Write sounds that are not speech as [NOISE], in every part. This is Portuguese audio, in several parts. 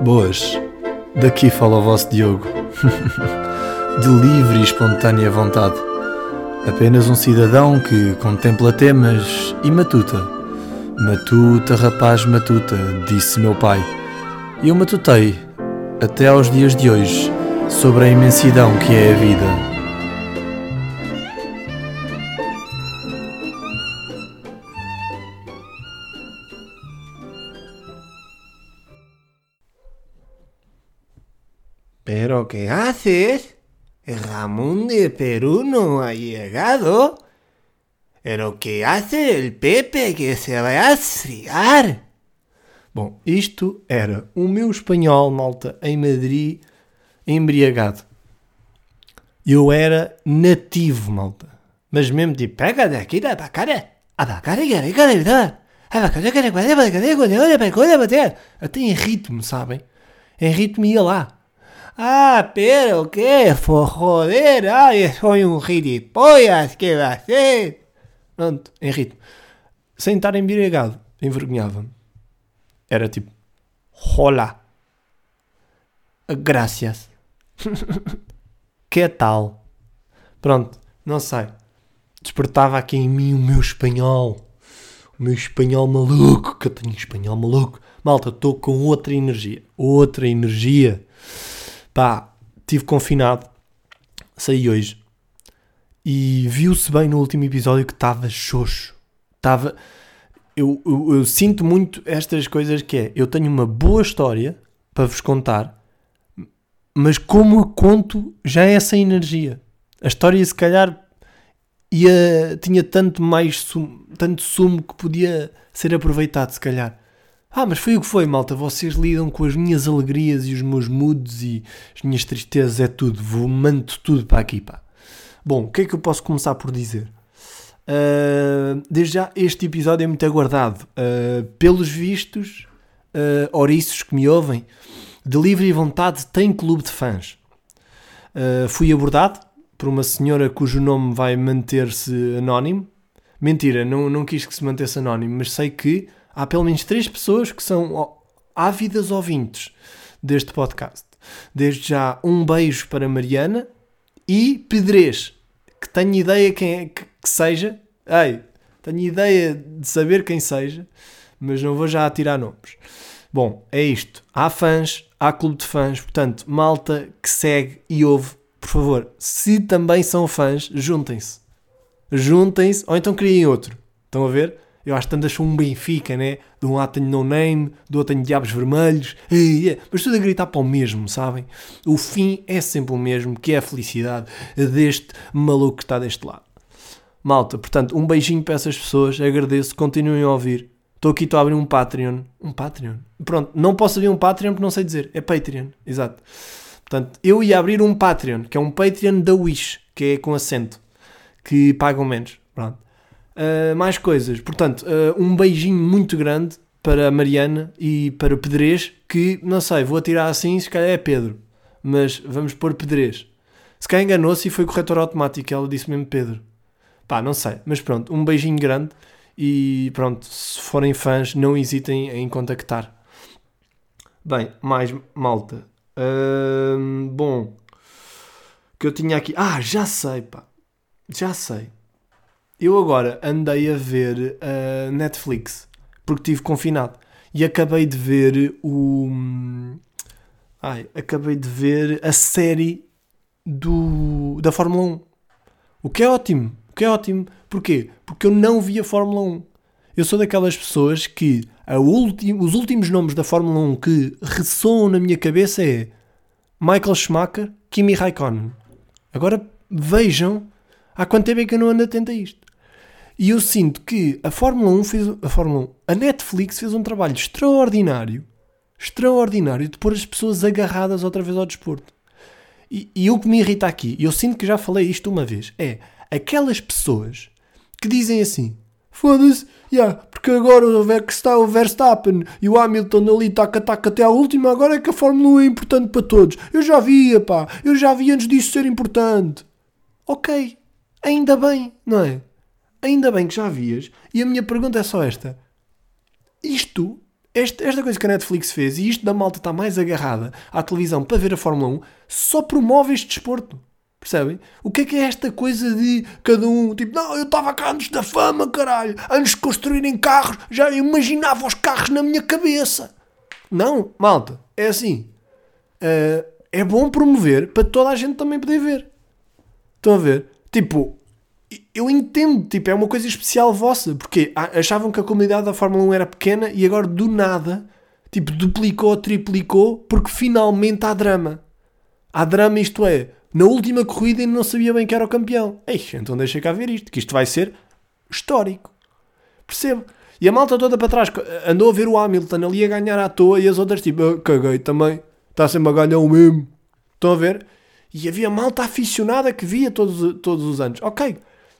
Boas, daqui fala o vosso Diogo. [LAUGHS] De livre e espontânea vontade. Apenas um cidadão que contempla temas e matuta. Matuta, rapaz, matuta, disse meu pai. E eu matutei, até aos dias de hoje, sobre a imensidão que é a vida. ¿Pero qué haces? El jamón de Perú no ha llegado. ¿Pero qué hace el Pepe que se vai a esfriar? Bom, isto era o meu espanhol, malta, em Madrid, embriagado. Eu era nativo, malta. Mas mesmo tipo, pega daqui da bacana, a bacana que é de verdade. A bacana que é de Até em ritmo, sabem? Em ritmo ia lá. Ah, pero qué, joder, ay, soy un gilipollas, ¿qué va a ser? Pronto, em ritmo. Sem estar embriagado, envergonhava-me. Era tipo, hola, gracias, [LAUGHS] que tal? Pronto, não sei. Despertava aqui em mim o meu espanhol. O meu espanhol maluco, que eu tenho espanhol maluco. Malta, estou com outra energia. Outra energia. Pá, estive confinado, saí hoje e viu-se bem no último episódio que estava xoxo. Estava. Eu, eu, eu, sinto muito estas coisas que é. Eu tenho uma boa história para vos contar, mas como eu conto já é essa energia. A história se calhar ia, tinha tanto mais sumo, tanto sumo que podia ser aproveitado, se calhar. Ah, mas foi o que foi, malta. Vocês lidam com as minhas alegrias e os meus moods e as minhas tristezas, é tudo. Vou manto tudo para aqui, pá. Bom, o que é que eu posso começar por dizer? Uh, desde já, este episódio é muito aguardado. Uh, pelos vistos, uh, que me ouvem, de livre vontade tem clube de fãs. Uh, fui abordado por uma senhora cujo nome vai manter-se anónimo. Mentira, não, não quis que se mantesse anónimo, mas sei que há pelo menos três pessoas que são ávidas ouvintes deste podcast. Desde já, um beijo para Mariana e Pedrez, que tenho ideia quem é que, que seja. Ei, tenho ideia de saber quem seja, mas não vou já atirar nomes. Bom, é isto. Há fãs, há clube de fãs, portanto, malta que segue e ouve, por favor, se também são fãs, juntem-se. Juntem-se, ou então criem outro. Estão a ver? Eu acho tantas são um Benfica, né? De um lado tenho No Name, do outro tenho Diabos Vermelhos. Mas tudo a gritar para o mesmo, sabem? O fim é sempre o mesmo, que é a felicidade deste maluco que está deste lado. Malta, portanto, um beijinho para essas pessoas. Agradeço, continuem a ouvir. Estou aqui, estou a abrir um Patreon. Um Patreon? Pronto, não posso abrir um Patreon porque não sei dizer. É Patreon, exato. Portanto, eu ia abrir um Patreon, que é um Patreon da Wish, que é com acento, que pagam menos. Pronto. Uh, mais coisas. Portanto, uh, um beijinho muito grande para a Mariana e para o Pedrez, que não sei, vou atirar assim, se calhar é Pedro, mas vamos pôr Pedrez. Se calhar enganou-se e foi corretor automático, ela disse mesmo Pedro. Pá, não sei, mas pronto, um beijinho grande e pronto, se forem fãs, não hesitem em contactar. Bem, mais malta. Uh, bom, que eu tinha aqui. Ah, já sei, pá, já sei eu agora andei a ver uh, Netflix porque estive confinado e acabei de ver o. Ai, acabei de ver a série do, da Fórmula 1. O que é ótimo. O que é ótimo. Porquê? Porque eu não vi a Fórmula 1. Eu sou daquelas pessoas que ulti, os últimos nomes da Fórmula 1 que ressoam na minha cabeça é Michael Schumacher, Kimi Raikkonen. Agora vejam há quanto tempo é que eu não ando atento a isto. E eu sinto que a Fórmula 1 fez. A Fórmula 1, a Netflix fez um trabalho extraordinário, extraordinário, de pôr as pessoas agarradas outra vez ao desporto. E, e o que me irrita aqui, e eu sinto que já falei isto uma vez, é aquelas pessoas que dizem assim: foda-se, yeah, porque agora o Verstappen e o Hamilton ali taca-taca até à última, agora é que a Fórmula 1 é importante para todos. Eu já via, pá, eu já vi antes disso ser importante. Ok, ainda bem, não é? Ainda bem que já vias. E a minha pergunta é só esta: isto Este- esta coisa que a Netflix fez e isto da malta está mais agarrada à televisão para ver a Fórmula 1 só promove este desporto. Percebem? O que é que é esta coisa de cada um, tipo, não, eu estava cá antes da fama, caralho, antes de construírem carros, já imaginava os carros na minha cabeça. Não, malta, é assim. Uh, é bom promover para toda a gente também poder ver. Estão a ver? Tipo, eu entendo, tipo, é uma coisa especial vossa, porque achavam que a comunidade da Fórmula 1 era pequena e agora do nada, tipo, duplicou, triplicou, porque finalmente há drama. Há drama, isto é, na última corrida ainda não sabia bem que era o campeão. Eixe, então deixa cá ver isto, que isto vai ser histórico. Percebo. E a malta toda para trás andou a ver o Hamilton ali a ganhar à toa e as outras tipo, "Ah, caguei também, está sempre a ganhar o mesmo. Estão a ver? E havia malta aficionada que via todos, todos os anos. Ok,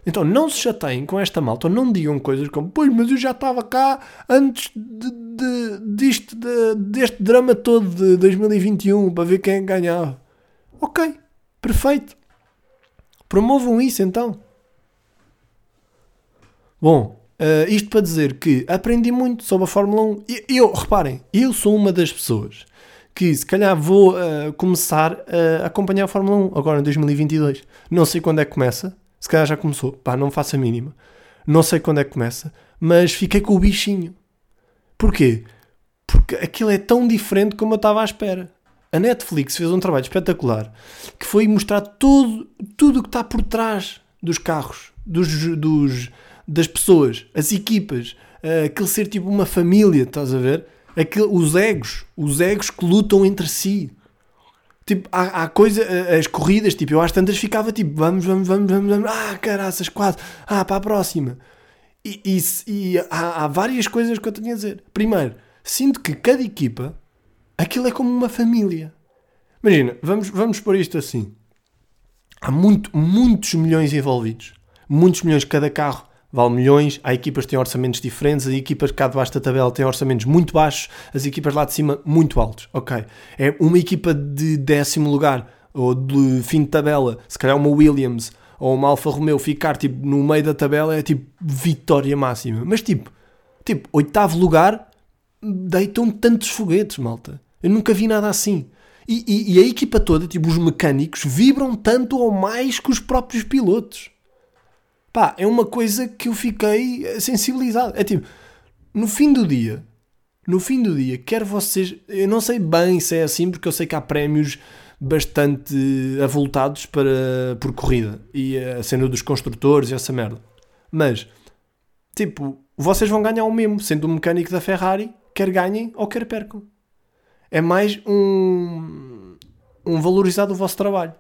então não se chateiem com esta malta, não digam coisas como, pois, mas eu já estava cá antes de, de- disto, de- deste drama todo de 2021 para ver quem que ganhava. Ok, perfeito. Promovam isso então. Bom, eh, isto para dizer que aprendi muito sobre a Fórmula 1. E eu, reparem, eu sou uma das pessoas que se calhar vou eh, começar a acompanhar a Fórmula 1 agora em 2022. Não sei quando é que começa, se calhar já começou, pá, não faço a mínima. Não sei quando é que começa, mas fiquei com o bichinho. Porquê? Porque aquilo é tão diferente como eu estava à espera. A Netflix fez um trabalho espetacular que foi mostrar tudo tudo o que está por trás dos carros, dos, dos, das pessoas, as equipas, eh, aquele ser tipo uma família, estás a ver? Aquele, os egos, os egos que lutam entre si. Tipo, há, há coisa, eh, as corridas, tipo, eu às tantas ficava tipo, vamos, vamos, vamos, vamos, vamos, ah, caraças, quase, ah, para a próxima. E, e, e há, há várias coisas que eu tenho a dizer. Primeiro, sinto que cada equipa, aquilo é como uma família. Imagina, vamos, vamos pôr isto assim. Há muito, muitos milhões envolvidos. Muitos milhões, cada carro vale milhões. Há equipas que têm orçamentos diferentes. As equipas cá debaixo da tabela têm orçamentos muito baixos. As equipas lá de cima muito altos. Ok. É uma equipa de décimo lugar ou de fim de tabela. Se calhar uma Williams ou uma Alfa Romeo ficar tipo no meio da tabela é tipo vitória máxima. Mas tipo, tipo oitavo lugar deitam tantos foguetes, malta. Eu nunca vi nada assim. E, e- e a equipa toda, tipo, os mecânicos, vibram tanto ou mais que os próprios pilotos. Pá, é uma coisa que eu fiquei sensibilizado. É tipo, no fim do dia, no fim do dia, quer vocês. Eu não sei bem se é assim, porque eu sei que há prémios bastante avultados para, por corrida e a cena dos construtores e essa merda. Mas, tipo, vocês vão ganhar o mesmo, sendo o mecânico da Ferrari, quer ganhem ou quer percam. É mais um, um valorizar do vosso trabalho.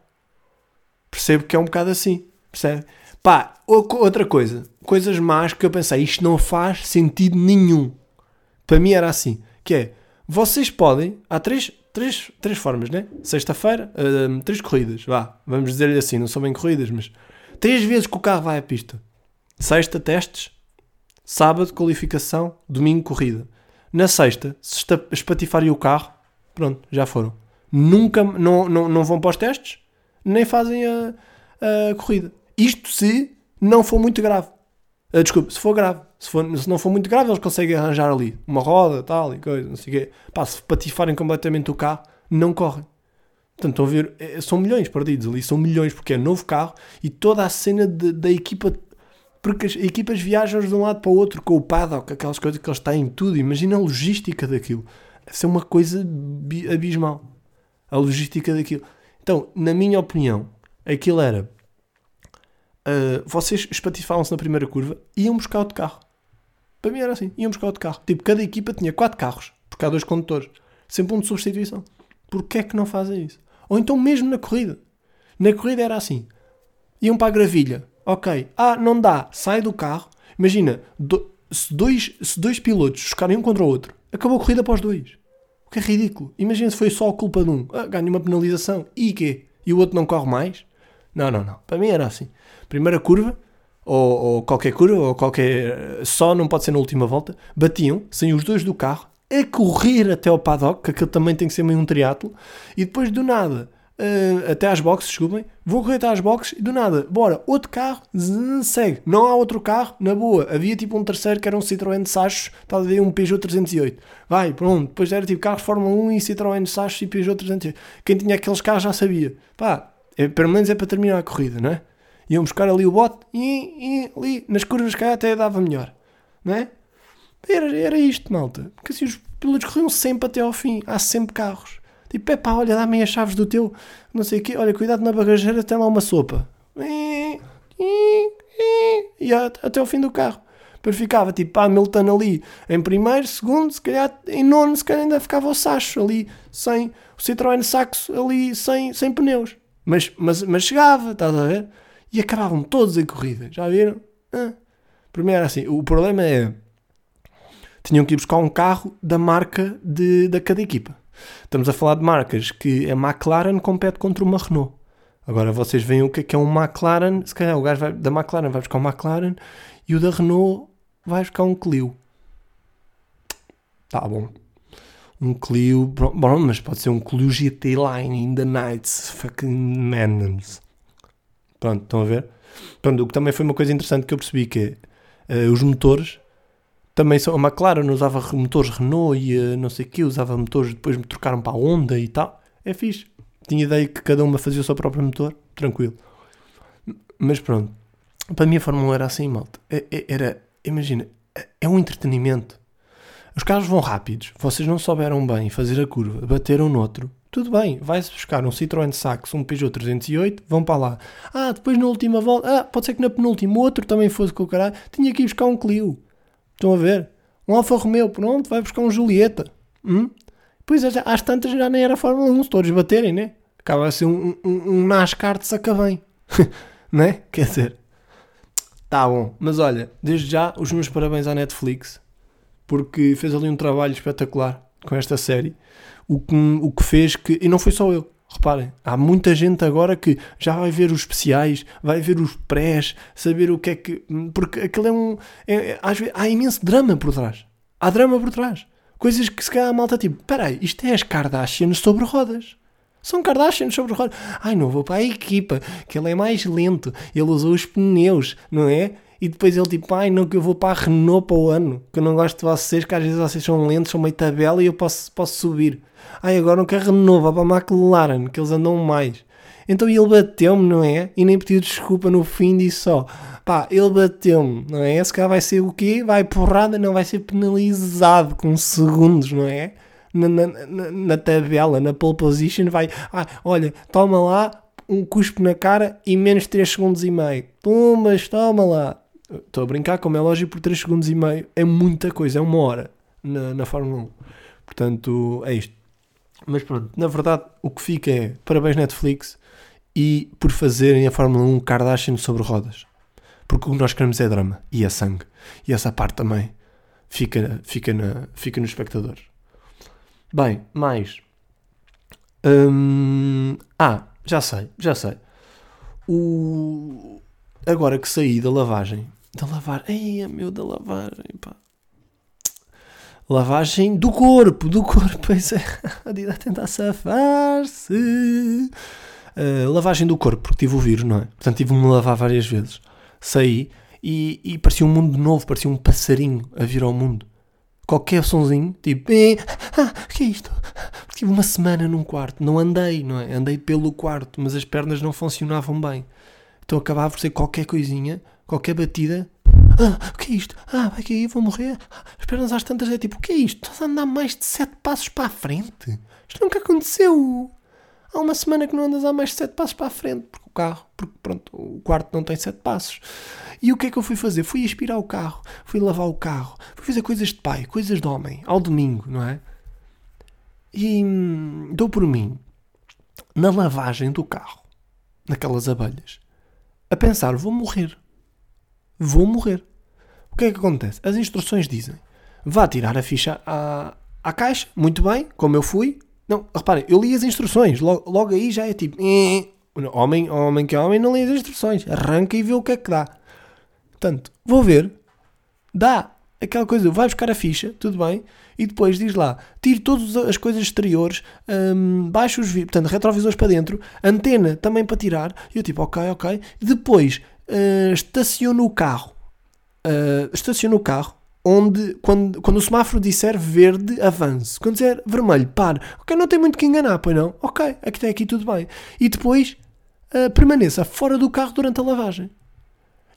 Percebo que é um bocado assim. Percebe? Pá, ou- outra coisa. Coisas más que eu pensei, isto não faz sentido nenhum. Para mim era assim. Que é, vocês podem, há três, três, três formas, né? Sexta-feira, hum, três corridas, vá. Vamos dizer-lhe assim, não são bem corridas, mas três vezes que o carro vai à pista. Sexta, testes. Sábado, qualificação. Domingo, corrida. Na sexta, se espatifarem o carro, pronto, já foram. Nunca, não, não, não vão para os testes, nem fazem a, a corrida. Isto se não for muito grave. Ah, desculpe, se for grave. Se, for, se não for muito grave, eles conseguem arranjar ali uma roda, tal e coisa, não sei o quê. Pá, se patifarem completamente o carro, não correm. Portanto, estão a ver, é- são milhões perdidos ali, são milhões, porque é novo carro e toda a cena de- da equipa. Porque as equipas viajam de um lado para o outro com o paddock, aquelas coisas que eles têm, tudo. Imagina a logística daquilo. Deve ser uma coisa bi- abismal. A logística daquilo. Então, na minha opinião, aquilo era. Ah, vocês espatifavam-se na primeira curva e iam buscar outro carro. Para mim era assim, iam buscar outro carro. Tipo, cada equipa tinha quatro carros, porque há dois condutores. Sempre um de substituição. Porquê é que não fazem isso? Ou então mesmo na corrida. Na corrida era assim. Iam para a gravilha. Ok. Ah, não dá. Sai do carro. Imagina, do- se, dois, se dois pilotos chocarem um contra o outro, acabou a corrida para os dois. O que é ridículo. Imagina se foi só a culpa de um. Ah, ganha uma penalização. E quê? E o outro não corre mais? Não, não, não. Para mim era assim. Primeira curva, ou, ou qualquer curva, ou qualquer. Só não pode ser na última volta. Batiam, sem os dois do carro, a correr até ao paddock, que aquilo também tem que ser meio um triatlo, e depois do nada uh, até às boxes, desculpem, vou correr até às boxes e do nada, bora, outro carro, segue. Não há outro carro, na boa. Havia tipo um terceiro que era um Citroën Sachos, estava a ver um Peugeot 308. Vai, pronto. Depois era tipo carros de Fórmula 1 e Citroën Sachos e Peugeot 308. Quem tinha aqueles carros já sabia. Pá, é, pelo menos é para terminar a corrida, não é? Iam buscar ali o bote e, e ali nas curvas cá até dava melhor, não é? Era, era isto, malta. Porque assim os pilotos corriam sempre até ao fim. Há sempre carros. Tipo, é pá, olha, dá-me as chaves do teu, não sei o quê. Olha, cuidado na bagageira, tem lá uma sopa. E até ao fim do carro. Depois ficava tipo Hamilton ali em primeiro, segundo, se calhar em nono, se calhar ainda ficava o Sacho ali, sem o Citroën Saxo ali, sem, sem pneus. Mas, mas, mas chegava, estás a ver? E acabavam todos em corrida, já viram? Ah. Primeiro assim, o problema é tinham que ir buscar um carro da marca de, da cada equipa. Estamos a falar de marcas que a McLaren compete contra uma Renault. Agora vocês veem o que é, que é um McLaren. Se calhar o gajo vai, da McLaren vai buscar um McLaren e o da Renault vai buscar um Clio. Tá bom. Um Clio. Bom, mas pode ser um Clio GT Line in the Nights. Fucking Manams. Pronto, estão a ver? Pronto, o que também foi uma coisa interessante que eu percebi que uh, os motores também são. A McLaren usava motores Renault e uh, não sei o que, usava motores, depois me trocaram para a Honda e tal. É fixe. Tinha ideia que cada uma fazia o seu próprio motor, tranquilo. Mas pronto, para mim a Fórmula 1 era assim, malta. É, é, era, imagina, é, é um entretenimento. Os carros vão rápidos, vocês não souberam bem fazer a curva, bateram noutro. Tudo bem, vai-se buscar um Citroën Saxo, um Peugeot 308, vão para lá. Ah, depois na última volta, ah, pode ser que na penúltima outro também fosse com o caralho, tinha que ir buscar um Clio. Estão a ver? Um Alfa Romeo, pronto, vai buscar um Julieta. Hum? Pois é, às tantas já nem era Fórmula 1, se todos baterem, né? Acaba a ser um, um, um NASCAR de saca bem. [LAUGHS] né? Quer dizer, tá bom. Mas olha, desde já, os meus parabéns à Netflix, porque fez ali um trabalho espetacular com esta série. O que, o que fez que. E não foi só eu. Reparem, há muita gente agora que já vai ver os especiais, vai ver os prés, saber o que é que. Porque aquilo é um. É, é, às vezes, há imenso drama por trás. Há drama por trás. Coisas que se calhar a malta tipo: peraí, isto é as Kardashians sobre rodas. São Kardashians sobre rodas. Ai, não vou para a equipa, que ele é mais lento, ele usou os pneus, não é? E depois ele tipo, ai não, que eu vou para a Renault para o ano, que eu não gosto de vocês, que às vezes vocês são lentos, são meio tabela e eu posso, posso subir. Ai, agora não quero Renault, vá para a McLaren, que eles andam mais. Então ele bateu-me, não é? E nem pediu desculpa no fim disse só. Pá, ele bateu-me, não é? Esse cara vai ser o quê? Vai porrada, não vai ser penalizado com segundos, não é? Na, na, na, na tabela, na pole position, vai. Ah, olha, toma lá um cuspo na cara e menos 3 segundos e meio. Pumas, toma lá. Estou a brincar, como é lógico, por 3 segundos e meio é muita coisa, é uma hora na, na Fórmula 1. Portanto, é isto. Mas pronto, na verdade, o que fica é parabéns Netflix e por fazerem a Fórmula 1 Kardashian sobre rodas. Porque o que nós queremos é drama e é sangue. E essa parte também fica, fica, na, fica nos espectadores. Bem, mais. Hum, ah, já sei, já sei. O... Agora que saí da lavagem da lavagem. Ei, meu, da lavagem, pá. Lavagem do corpo, do corpo. [LAUGHS] Pois é, a tentar safar-se. Uh, lavagem do corpo, porque tive o vírus, não é? Portanto, tive-me lavar várias vezes. Saí e, e parecia um mundo novo, parecia um passarinho a vir ao mundo. Qualquer sonzinho, tipo, eh, ah, que é isto? Tive uma semana num quarto, não andei, não é? Andei pelo quarto, mas as pernas não funcionavam bem. Então acabava por ser qualquer coisinha, qualquer batida. Ah, o que é isto? Ah, vai cair, vou morrer. As pernas às tantas é tipo, o que é isto? Estás a andar mais de sete passos para a frente? Isto nunca aconteceu. Há uma semana que não andas a mais de sete passos para a frente, porque o carro, porque pronto, o quarto não tem sete passos. E o que é que eu fui fazer? Fui aspirar o carro, fui lavar o carro, fui fazer coisas de pai, coisas de homem, ao domingo, não é? E hum, dou por mim, na lavagem do carro, naquelas abelhas, a pensar, vou morrer vou morrer. O que é que acontece? As instruções dizem: vá tirar a ficha à, à caixa, muito bem, como eu fui. Não, reparem, eu li as instruções, logo, logo aí já é tipo: eh, homem, homem que é homem não lê as instruções, arranca e vê o que é que dá. Portanto, vou ver, dá aquela coisa, vai buscar a ficha, tudo bem, e depois diz lá, tire todas as coisas exteriores, hum, baixa os portanto, retrovisores para dentro, antena também para tirar, e eu tipo, ok, ok, depois uh, estaciono o carro, uh, estaciono o carro, onde, quando, quando o semáforo disser verde, avance, quando disser vermelho, pare, ok, não tem muito que enganar, pois não, ok, até aqui tudo bem, e depois uh, permaneça fora do carro durante a lavagem.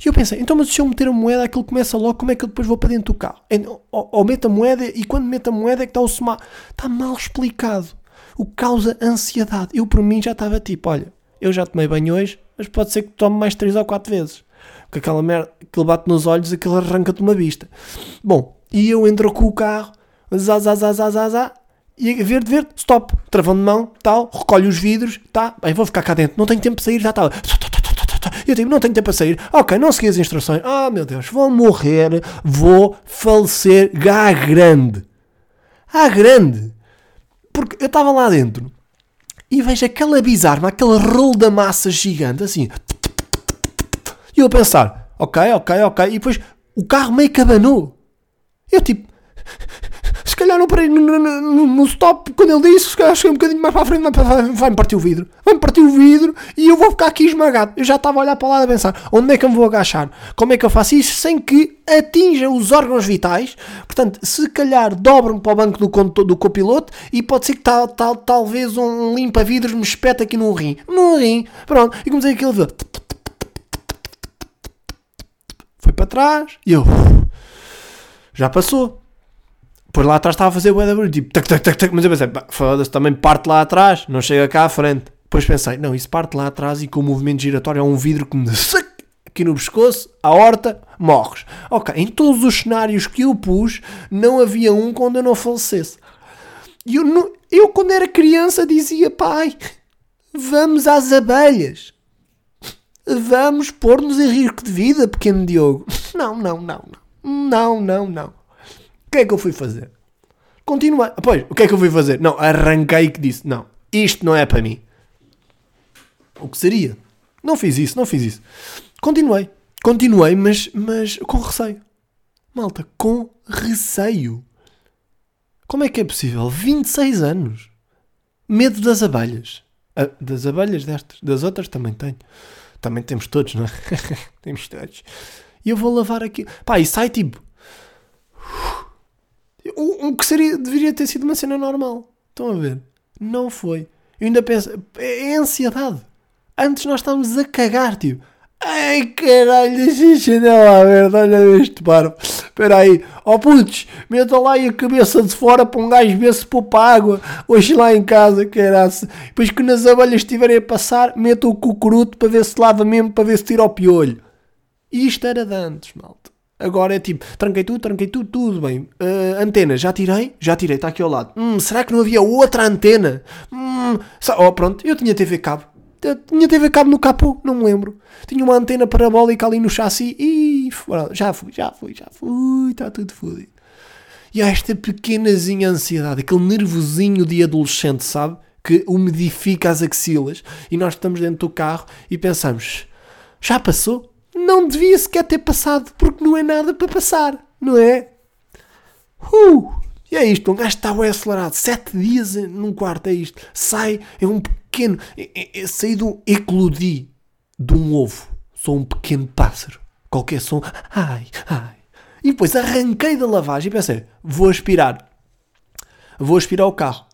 E eu pensei, então, mas se eu meter a moeda, aquilo começa logo, como é que eu depois vou para dentro do carro? Ou, ou meto a moeda e quando meto a moeda é que está o semáforo. Está mal explicado. O causa ansiedade. Eu, por mim, já estava tipo, olha, eu já tomei banho hoje, mas pode ser que tome mais 3 ou 4 vezes. Porque aquela merda, aquilo bate nos olhos, aquilo arranca-te uma vista. Bom, e eu entro com o carro, zá, zá, zá, zá, zá, zá, e verde, verde, stop, travão de mão, tal, recolhe os vidros, tá, bem, vou ficar cá dentro, não tenho tempo para sair, já está. Eu digo, não tenho tempo para sair. Ok, não segui as instruções. Ah, oh, meu Deus, vou morrer, vou falecer à grande. À grande. Porque eu estava lá dentro e vejo aquela bizarra, aquele rolo da massa gigante, assim. E eu a pensar, ok, ok, ok. E depois o carro meio que abanou. Eu tipo, calhar não parei no, no, no, stop quando ele disse, se calhar cheguei um bocadinho mais para a frente, vai-me partir o vidro. Vai-me partir o vidro e eu vou ficar aqui esmagado. Eu já estava a olhar para lá a pensar, onde é que eu me vou agachar? Como é que eu faço isso sem que atinja os órgãos vitais? Portanto, se calhar dobro-me para o banco do, do copiloto e pode ser que tal, tal, talvez um limpa-vidros me espeta aqui num rim. Num rim, pronto. E comecei aquilo a ver. Foi para trás e eu... Já passou por lá atrás estava a fazer o barulho, tipo, tac, tac, tac, tac, mas eu pensei, foda-se, também parte lá atrás, não chega cá à frente. Depois pensei, não, isso parte lá atrás e com o movimento giratório é um vidro que me [LAUGHS] aqui no pescoço, a horta, morres. Ok, em todos os cenários que eu pus, não havia um quando eu não falecesse. E eu, eu, quando era criança, dizia, pai, vamos às abelhas. Vamos pôr-nos em risco de vida, pequeno Diogo. [LAUGHS] Não, não, não, não. Não, não, não que é que eu fui fazer? Continuei. Pois, o que é que eu fui fazer? Não, arranquei que disse: não, isto não é para mim. O que seria? Não fiz isso, não fiz isso. Continuei. Continuei, mas, mas com receio. Malta, com receio. Como é que é possível? 26 anos. Medo das abelhas. Ah, das abelhas destas. Das outras também tenho. Também temos todos, não é? [LAUGHS] temos todos. E eu vou lavar aqui. Pá, e sai tipo o, o que seria, deveria ter sido uma cena normal. Estão a ver? Não foi. Eu ainda penso, é, é ansiedade. Antes nós estávamos a cagar, tipo. Ai caralho, deixa lá a ver, olha este barba. Espera aí, ó oh, putz, metam lá a cabeça de fora para um gajo ver se poupa água. Hoje lá em casa, caralho. Depois que nas abelhas estiverem a passar, metam o cucuruto para ver se lava mesmo, para ver se tira o piolho. Isto era de antes, malta. Agora é tipo, tranquei tudo, tranquei tudo, tudo bem. Uh, antena, já tirei? Já tirei, está aqui ao lado. Hum, será que não havia outra antena? Hum, oh, pronto, eu tinha TV cabo. Eu tinha TV cabo no capô, não me lembro. Tinha uma antena parabólica ali no chassi e já fui, já fui, já fui, está tudo fodido. E há esta pequenazinha ansiedade, aquele nervosinho de adolescente, sabe? Que umidifica as axilas e nós estamos dentro do carro e pensamos, já passou? Não devia sequer ter passado, porque não é nada para passar, não é? Uh, e é isto, um gajo está bem acelerado, sete dias num quarto, é isto. Sai, é um pequeno, é, é, é, saí do eclodi de um ovo, sou um pequeno pássaro, qualquer som, ai, ai. E depois arranquei da lavagem e pensei, vou aspirar, vou aspirar o carro.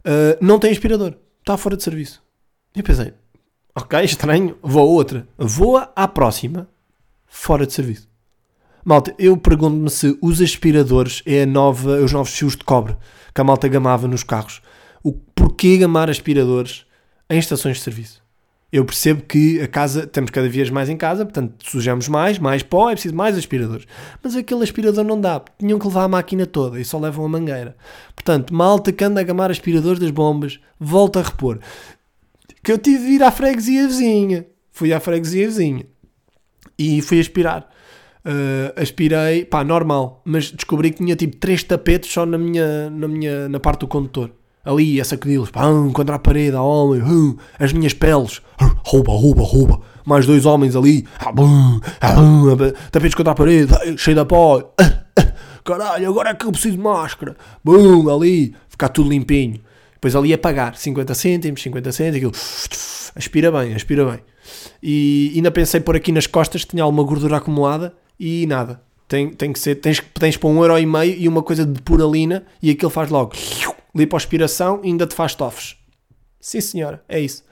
Uh, não tem aspirador, está fora de serviço. E pensei, Ok, estranho. Vou a outra. Voa à próxima. Fora de serviço. Malta, eu pergunto-me se os aspiradores é a nova, os novos fios de cobre que a malta gamava nos carros. O porquê gamar aspiradores em estações de serviço? Eu percebo que a casa, temos cada vez mais em casa, portanto sujamos mais, mais pó, é preciso mais aspiradores. Mas aquele aspirador não dá, tinham que levar a máquina toda e só levam a mangueira. Portanto, malta que anda a gamar aspiradores das bombas, volta a repor que eu tive de ir à freguesia vizinha. Fui à freguesia vizinha e fui aspirar. Uh, aspirei, pá, normal, mas descobri que tinha tipo três tapetes só na minha, na minha, na parte do condutor. Ali, a sacudi-los, contra a parede, a homem, hum, as minhas peles, rouba, rouba, rouba. Mais dois homens ali, tapetes contra a parede, cheio de pó. caralho, agora é que eu preciso de máscara. Bum, ali, ficar tudo limpinho. Depois ali a pagar 50 cêntimos, 50 cêntimos, aquilo [SNIFFS] aspira bem, aspira bem. E ainda pensei por aqui nas costas tinha alguma gordura acumulada e nada. Tem, tem que ser, tens, tens para um euro e meio e uma coisa de puralina e aquilo faz logo [SNIFFS] lipoaspiração e ainda te faz tofes. Sim senhora, é isso.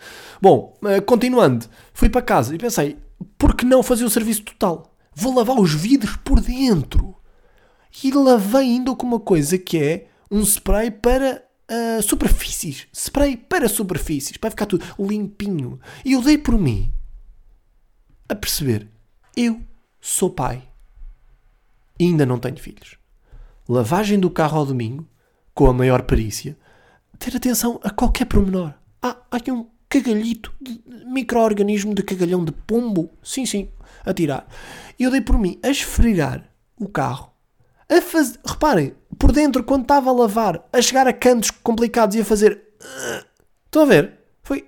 Bom, eh, continuando, fui para casa e pensei, por que não fazer o serviço total? Vou lavar os vidros por dentro. E lavei ainda com uma coisa que é um spray para uh, superfícies. Spray para superfícies, para ficar tudo limpinho. E eu dei por mim a perceber, eu sou pai. E ainda não tenho filhos. Lavagem do carro ao domingo, com a maior perícia. Ter atenção a qualquer pormenor. Ah, aqui um cagalhito, de micro-organismo de cagalhão de pombo. Sim, sim, a tirar. E eu dei por mim a esfregar o carro. A fazer, reparem, por dentro, quando estava a lavar, a chegar a cantos complicados e a fazer. Estão a ver? Foi.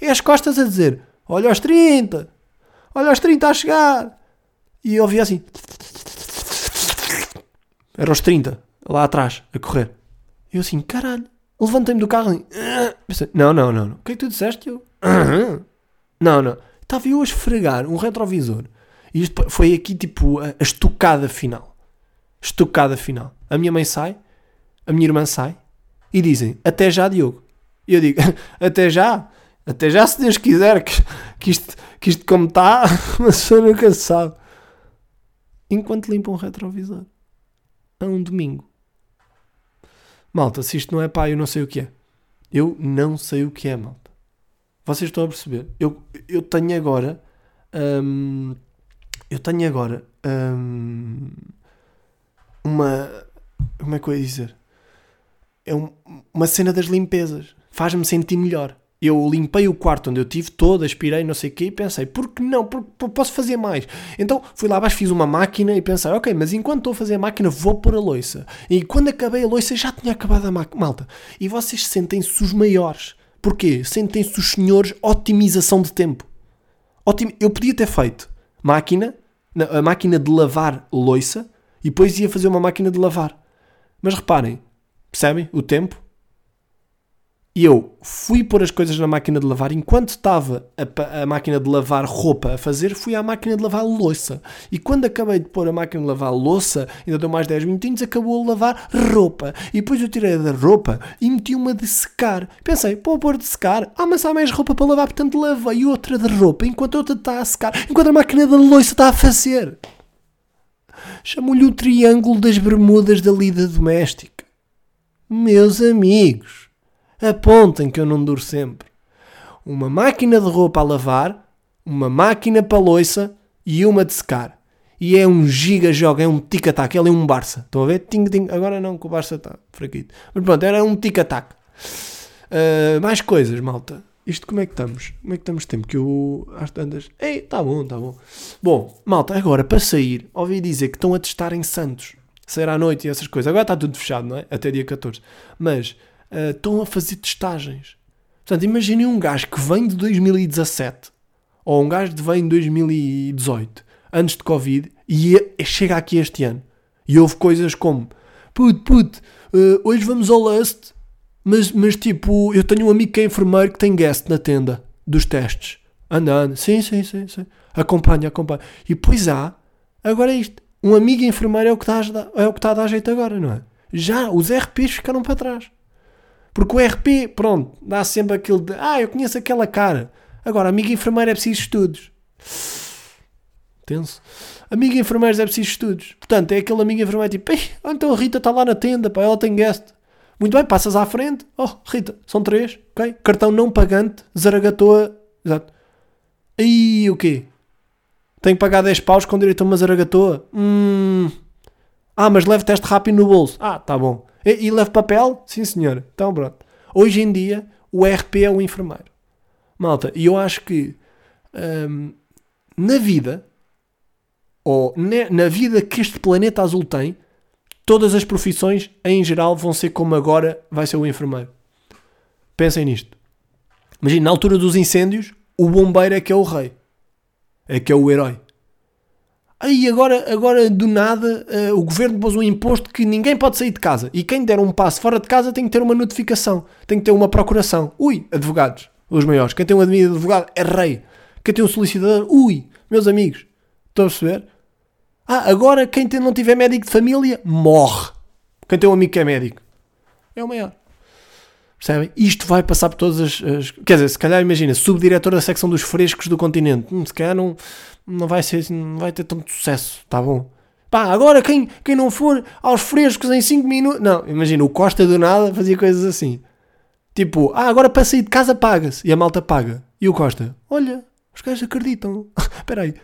E as costas a dizer: Olha aos 30, olha aos 30 a chegar. E eu ouvia assim. Era aos 30, lá atrás, a correr. E eu assim, caralho. Levantei-me do carro e. Pensei, não, não, não, não. O que é que tu disseste? Eu. [CLEARS THROAT] Não, não. Estava eu a esfregar um retrovisor. E isto foi aqui tipo a, a estocada final. Estocada final. A minha mãe sai, a minha irmã sai e dizem: Até já, Diogo. E eu digo: [LAUGHS] Até já. Até já, se Deus quiser, que, que, isto, que isto como está, uma pessoa nunca sabe. Enquanto limpa um retrovisor. A um domingo. Malta, se isto não é pá, eu não sei o que é. Eu não sei o que é, malta. Vocês estão a perceber? Eu, eu tenho agora. Hum, eu tenho agora. Hum, uma. Como é que eu ia dizer? É um, uma cena das limpezas. Faz-me sentir melhor. Eu limpei o quarto onde eu tive todo, aspirei, não sei o quê, e pensei, por que não? Porque posso fazer mais. Então fui lá abaixo, fiz uma máquina e pensei, ok, mas enquanto estou a fazer a máquina, vou pôr a loiça. E quando acabei a loiça, já tinha acabado a malta. E vocês sentem-se os maiores. Porquê? Sentem-se os senhores otimização de tempo. Otim... Eu podia ter feito máquina, a máquina de lavar loiça, e depois ia fazer uma máquina de lavar. Mas reparem, percebem o tempo? E eu fui pôr as coisas na máquina de lavar. Enquanto estava a, a, máquina de lavar roupa a fazer, fui à máquina de lavar louça. E quando acabei de pôr a máquina de lavar louça, ainda deu mais 10 minutinhos, acabou a lavar roupa. E depois eu tirei da roupa e meti uma de secar. Pensei, vou pôr de secar. Ah, mas há mais roupa para lavar, portanto lavei outra de roupa enquanto a outra está a secar. Enquanto a máquina da louça está a fazer. Chamo-lhe o triângulo das bermudas da lida doméstica. Meus amigos apontem que eu não duro sempre. Uma máquina de roupa a lavar, uma máquina para loiça e uma de secar. E é um giga jogo, é um tic-tac, ele é um Barça. Estão a ver? Ting, ting. Agora não, que o Barça está fraquito. Mas pronto, era um tic-tac. Uh, mais coisas, malta. Isto como é que estamos? Como é que estamos de tempo? Que eu às tantas. Ei, tá bom, tá bom. Bom, malta, agora para sair, ouvi dizer que estão a testar em Santos. Sair à noite e essas coisas. Agora está tudo fechado, não é? Até dia 14. Mas uh, estão a fazer testagens. Portanto, imaginem um gajo que vem de 2017 ou um gajo que vem de 2018, antes de Covid, e é, chega aqui este ano. E houve coisas como: puto, puto, uh, hoje vamos ao Lust, mas, mas tipo, eu tenho um amigo que é enfermeiro que tem guest na tenda dos testes. Anda, anda, sim, sim, sim, sim. Acompanha, acompanha. E depois há, agora é isto: um amigo enfermeiro é o que está a, é o que está a dar jeito agora, não é? Já os RPs ficaram para trás. Porque o RP, pronto, dá sempre aquele de ah, eu conheço aquela cara. Agora, amigo enfermeiro é preciso estudos. Tenso. Amigo enfermeiro é preciso estudos. Portanto, é aquele amigo enfermeiro tipo, então a Rita está lá na tenda, pá, ela tem guest. Muito bem, passas à frente. Oh, Rita, são três, ok? Cartão não pagante, zaragatoa. Exato. E o quê? Tenho que pagar 10 paus com direito a uma zaragatoa? Hum. Ah, mas leve teste rápido no bolso. Ah, tá bom. E, e leve papel? Sim, senhor. Então, pronto. Hoje em dia, o RP é o enfermeiro. Malta, e eu acho que hum, na vida, ou ne, na vida que este planeta azul tem, todas as profissões, em geral, vão ser como agora vai ser o enfermeiro. Pensem nisto. Imagina, na altura dos incêndios, o bombeiro é que é o rei. É que é o herói. Aí agora, agora do nada, eh, o governo pôs um imposto que ninguém pode sair de casa. E quem der um passo fora de casa tem que ter uma notificação, tem que ter uma procuração. Ui, advogados, os maiores. Quem tem um advogado é rei. Quem tem um solicitador, ui, meus amigos. Estão a perceber? Ah, agora quem não tiver médico de família, morre. Quem tem um amigo que é médico. É o maior. Percebem? Isto vai passar por todas as, as- Quer dizer, se calhar, imagina, subdiretor da secção dos frescos do continente. Hum, se calhar não, não, vai ser, não vai ter tanto sucesso. Tá bom. Pá, agora quem, quem não for aos frescos em 5 minutos. Não, imagina, o Costa do nada fazia coisas assim. Tipo, ah, agora para sair de casa paga-se. E a malta paga. E o Costa, olha, os gajos acreditam. [LAUGHS] Espera aí.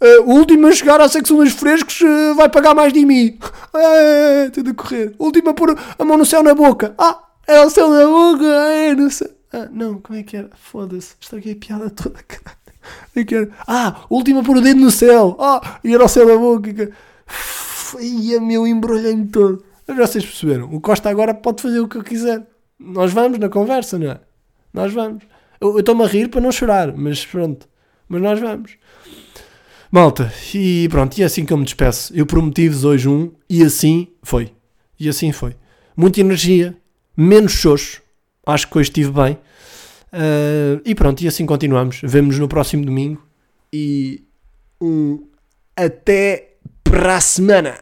"Eh, o último a chegar à secção dos frescos eh, vai pagar mais de mim. É, [LAUGHS] tudo a correr. O último a pôr a mão no céu na boca. Ah, era o céu na boca. É, céu. Ah, não, como é que era? Foda-se. Estraguei a piada toda, [LAUGHS] caralho. É? Ah, o último a pôr o dedo no céu. Ah, e era o céu na boca. Ia, meu, embrulhei-me todo. Mas vocês perceberam? O Costa agora pode fazer o que eu quiser. Nós vamos na conversa, não é? Nós vamos. Eu estou-me a rir para não chorar, mas pronto. Mas nós vamos. Malta, e pronto, e é assim que eu me despeço. Eu prometi-vos hoje um, e assim foi. E assim foi. Muita energia, menos xoxo. Acho que hoje estive bem. Ah, e pronto, e assim continuamos. Vemo-nos no próximo domingo. E um até para a semana.